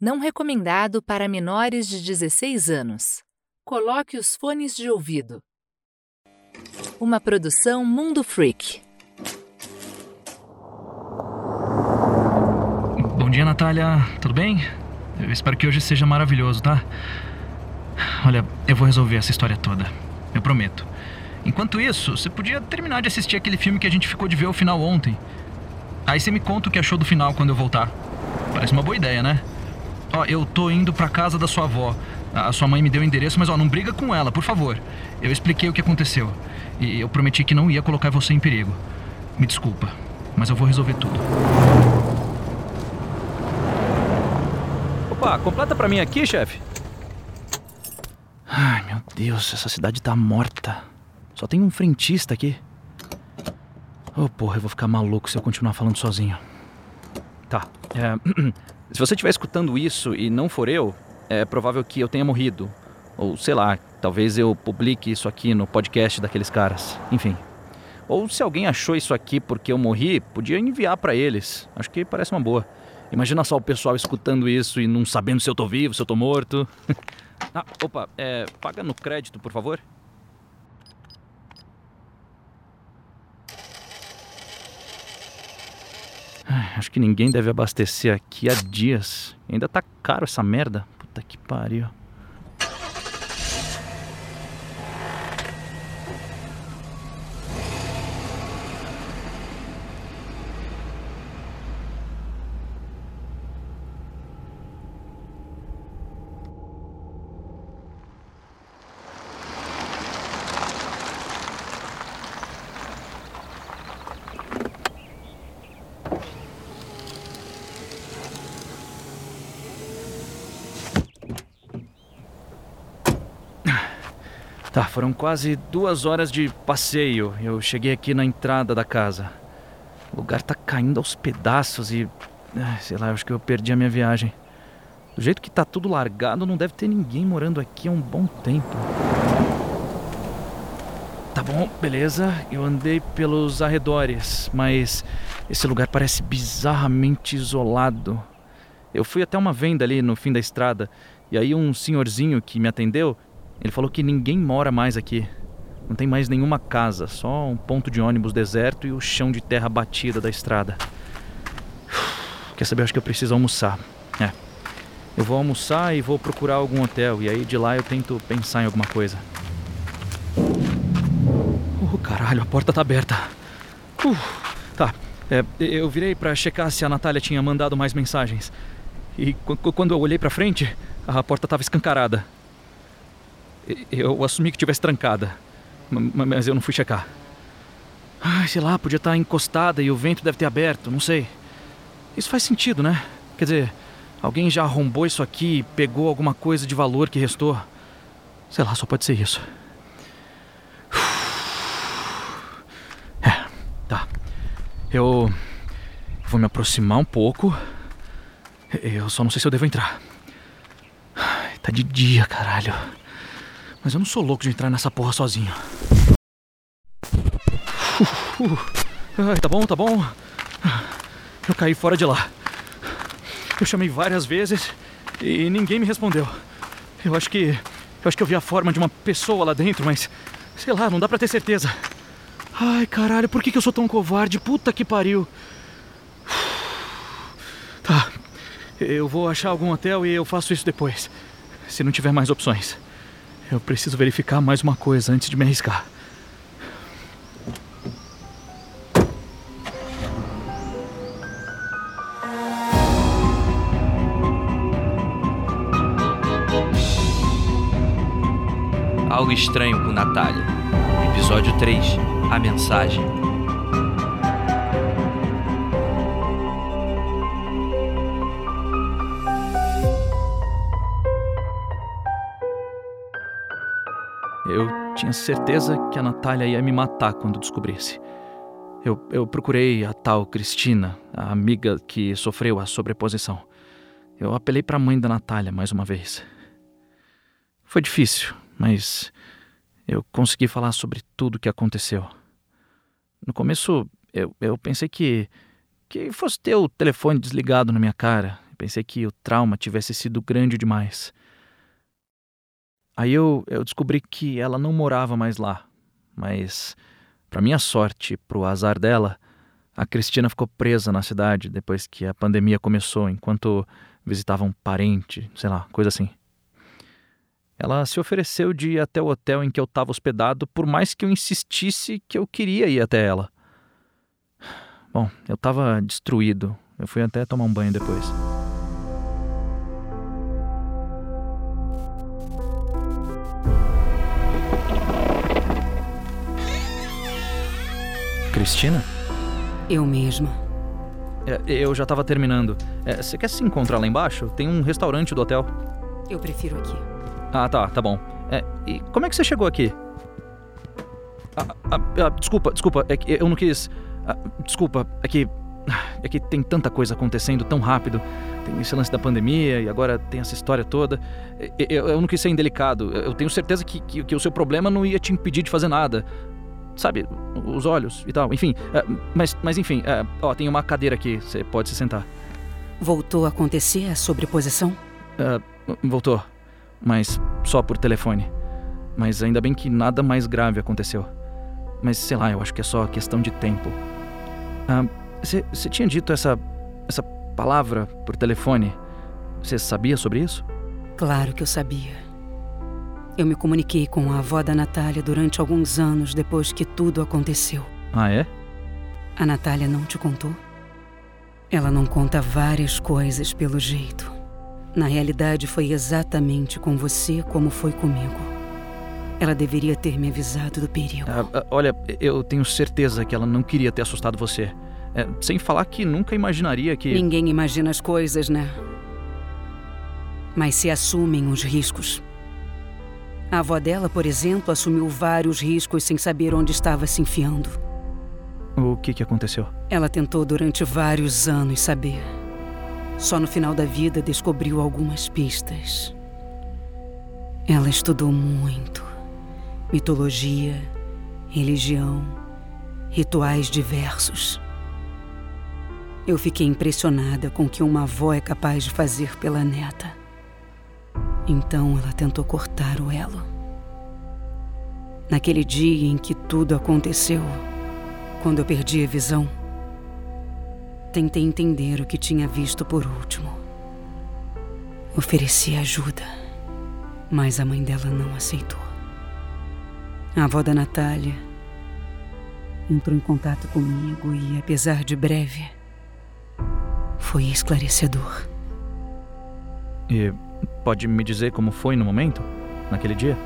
Não recomendado para menores de 16 anos. Coloque os fones de ouvido. Uma produção Mundo Freak. Bom dia, Natália. Tudo bem? Eu espero que hoje seja maravilhoso, tá? Olha, eu vou resolver essa história toda. Eu prometo. Enquanto isso, você podia terminar de assistir aquele filme que a gente ficou de ver o final ontem. Aí você me conta o que achou do final quando eu voltar. Parece uma boa ideia, né? Ó, eu tô indo pra casa da sua avó. A sua mãe me deu o endereço, mas ó, não briga com ela, por favor. Eu expliquei o que aconteceu. E eu prometi que não ia colocar você em perigo. Me desculpa, mas eu vou resolver tudo. Opa, completa pra mim aqui, chefe. Ai, meu Deus, essa cidade tá morta. Só tem um frentista aqui. Oh, porra, eu vou ficar maluco se eu continuar falando sozinho. Tá. É, se você estiver escutando isso e não for eu, é provável que eu tenha morrido. Ou sei lá, talvez eu publique isso aqui no podcast daqueles caras. Enfim. Ou se alguém achou isso aqui porque eu morri, podia enviar para eles. Acho que parece uma boa. Imagina só o pessoal escutando isso e não sabendo se eu tô vivo, se eu tô morto. ah, opa, é, paga no crédito, por favor. Acho que ninguém deve abastecer aqui há dias. Ainda tá caro essa merda. Puta que pariu. Tá, foram quase duas horas de passeio. Eu cheguei aqui na entrada da casa. O lugar tá caindo aos pedaços e. Sei lá, acho que eu perdi a minha viagem. Do jeito que tá tudo largado, não deve ter ninguém morando aqui há um bom tempo. Tá bom, beleza. Eu andei pelos arredores, mas esse lugar parece bizarramente isolado. Eu fui até uma venda ali no fim da estrada, e aí um senhorzinho que me atendeu ele falou que ninguém mora mais aqui. Não tem mais nenhuma casa, só um ponto de ônibus deserto e o chão de terra batida da estrada. Quer saber? Acho que eu preciso almoçar. É. Eu vou almoçar e vou procurar algum hotel. E aí de lá eu tento pensar em alguma coisa. Oh, caralho, a porta tá aberta. Uh, tá. É, eu virei para checar se a Natália tinha mandado mais mensagens. E quando eu olhei para frente, a porta tava escancarada. Eu assumi que tivesse trancada, mas eu não fui checar. Ai, sei lá, podia estar encostada e o vento deve ter aberto, não sei. Isso faz sentido, né? Quer dizer, alguém já arrombou isso aqui e pegou alguma coisa de valor que restou. Sei lá, só pode ser isso. É, tá. Eu vou me aproximar um pouco. Eu só não sei se eu devo entrar. Tá de dia, caralho. Mas eu não sou louco de entrar nessa porra sozinho. Uh, uh. Ai, tá bom, tá bom. Eu caí fora de lá. Eu chamei várias vezes e ninguém me respondeu. Eu acho que. Eu acho que eu vi a forma de uma pessoa lá dentro, mas. Sei lá, não dá pra ter certeza. Ai, caralho, por que, que eu sou tão covarde? Puta que pariu. Tá. Eu vou achar algum hotel e eu faço isso depois. Se não tiver mais opções. Eu preciso verificar mais uma coisa antes de me arriscar. Algo estranho com Natália. Episódio 3 A Mensagem. Tinha certeza que a Natália ia me matar quando descobrisse. Eu, eu procurei a tal Cristina, a amiga que sofreu a sobreposição. Eu apelei para a mãe da Natália mais uma vez. Foi difícil, mas eu consegui falar sobre tudo o que aconteceu. No começo, eu, eu pensei que, que fosse ter o telefone desligado na minha cara. Pensei que o trauma tivesse sido grande demais. Aí eu, eu descobri que ela não morava mais lá, mas, para minha sorte, pro azar dela, a Cristina ficou presa na cidade depois que a pandemia começou, enquanto visitava um parente, sei lá, coisa assim. Ela se ofereceu de ir até o hotel em que eu estava hospedado, por mais que eu insistisse que eu queria ir até ela. Bom, eu estava destruído. Eu fui até tomar um banho depois. Cristina? Eu mesma. É, eu já estava terminando. É, você quer se encontrar lá embaixo? Tem um restaurante do hotel. Eu prefiro aqui. Ah, tá, tá bom. É, e como é que você chegou aqui? Ah, ah, ah, desculpa, desculpa, é que eu não quis. Ah, desculpa, é que. É que tem tanta coisa acontecendo tão rápido. Tem esse lance da pandemia e agora tem essa história toda. Eu, eu não quis ser indelicado. Eu tenho certeza que, que, que o seu problema não ia te impedir de fazer nada sabe, os olhos e tal. Enfim, é, mas, mas enfim, é, ó, tem uma cadeira aqui, você pode se sentar. Voltou a acontecer a sobreposição? É, voltou, mas só por telefone. Mas ainda bem que nada mais grave aconteceu. Mas sei lá, eu acho que é só questão de tempo. Você ah, tinha dito essa, essa palavra por telefone? Você sabia sobre isso? Claro que eu sabia. Eu me comuniquei com a avó da Natália durante alguns anos depois que tudo aconteceu. Ah, é? A Natália não te contou? Ela não conta várias coisas pelo jeito. Na realidade, foi exatamente com você como foi comigo. Ela deveria ter me avisado do perigo. Ah, ah olha, eu tenho certeza que ela não queria ter assustado você. É, sem falar que nunca imaginaria que. Ninguém imagina as coisas, né? Mas se assumem os riscos. A avó dela, por exemplo, assumiu vários riscos sem saber onde estava se enfiando. O que, que aconteceu? Ela tentou durante vários anos saber. Só no final da vida descobriu algumas pistas. Ela estudou muito: mitologia, religião, rituais diversos. Eu fiquei impressionada com o que uma avó é capaz de fazer pela neta. Então ela tentou cortar o elo. Naquele dia em que tudo aconteceu, quando eu perdi a visão, tentei entender o que tinha visto por último. Ofereci ajuda, mas a mãe dela não aceitou. A avó da Natália entrou em contato comigo e, apesar de breve, foi esclarecedor. E Pode me dizer como foi no momento? Naquele dia?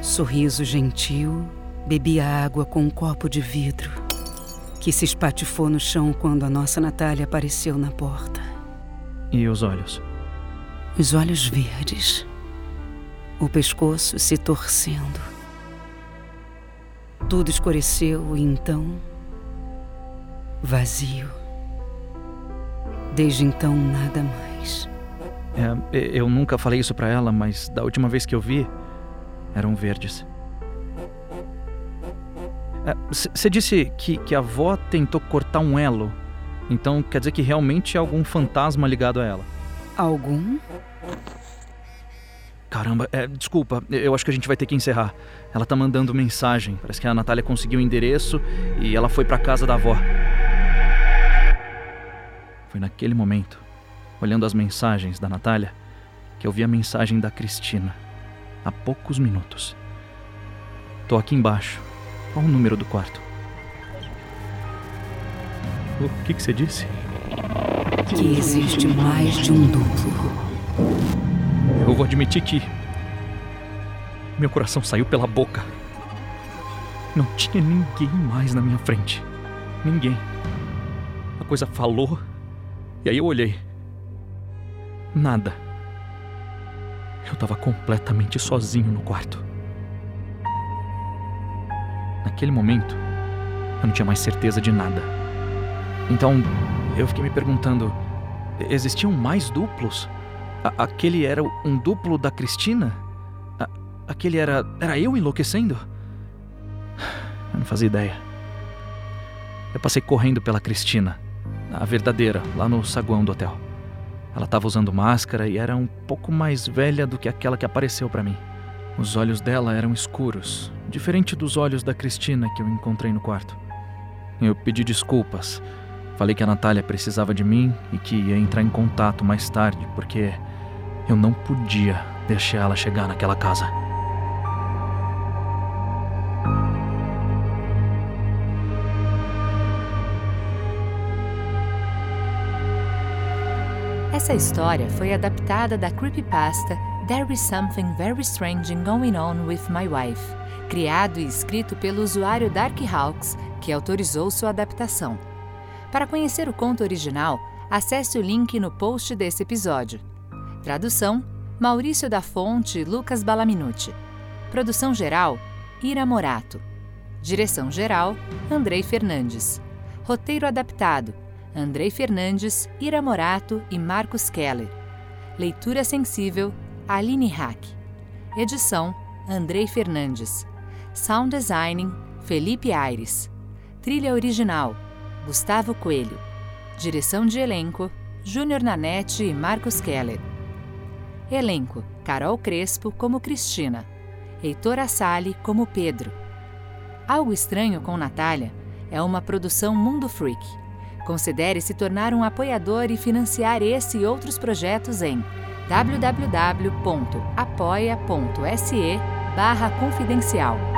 Sorriso gentil, bebia água com um copo de vidro que se espatifou no chão quando a nossa Natália apareceu na porta. E os olhos? Os olhos verdes. O pescoço se torcendo. Tudo escureceu e então. vazio. Desde então, nada mais. É, eu nunca falei isso para ela, mas da última vez que eu vi, eram verdes. Você é, disse que, que a avó tentou cortar um elo. Então quer dizer que realmente é algum fantasma ligado a ela? Algum? Caramba, é, desculpa, eu acho que a gente vai ter que encerrar. Ela tá mandando mensagem. Parece que a Natália conseguiu o endereço e ela foi para casa da avó. Foi naquele momento olhando as mensagens da Natália, que eu vi a mensagem da Cristina há poucos minutos. Tô aqui embaixo. Qual o número do quarto? O que, que você disse? Que existe mais de um duplo. Eu vou admitir que. Meu coração saiu pela boca. Não tinha ninguém mais na minha frente. Ninguém. A coisa falou. E aí eu olhei. Nada. Eu estava completamente sozinho no quarto. Naquele momento, eu não tinha mais certeza de nada. Então, eu fiquei me perguntando: existiam mais duplos? A aquele era um duplo da Cristina? A aquele era. Era eu enlouquecendo? Eu não fazia ideia. Eu passei correndo pela Cristina, a verdadeira, lá no saguão do hotel. Ela estava usando máscara e era um pouco mais velha do que aquela que apareceu para mim. Os olhos dela eram escuros, diferente dos olhos da Cristina que eu encontrei no quarto. Eu pedi desculpas. Falei que a Natália precisava de mim e que ia entrar em contato mais tarde, porque eu não podia deixar ela chegar naquela casa. Essa história foi adaptada da creepypasta There is Something Very Strange Going On with My Wife, criado e escrito pelo usuário Darkhawks, que autorizou sua adaptação. Para conhecer o conto original, acesse o link no post desse episódio. Tradução: Maurício da Fonte e Lucas Balaminuti. Produção geral: Ira Morato. Direção geral: Andrei Fernandes. Roteiro adaptado: Andrei Fernandes, Ira Morato e Marcos Keller. Leitura sensível: Aline Hack. Edição: Andrei Fernandes. Sound Designing: Felipe Aires. Trilha original: Gustavo Coelho. Direção de elenco: Júnior Nanete e Marcos Keller. Elenco: Carol Crespo como Cristina. Heitor Assali como Pedro. Algo Estranho com Natália é uma produção Mundo Freak. Considere se tornar um apoiador e financiar esse e outros projetos em www.apoia.se barra confidencial.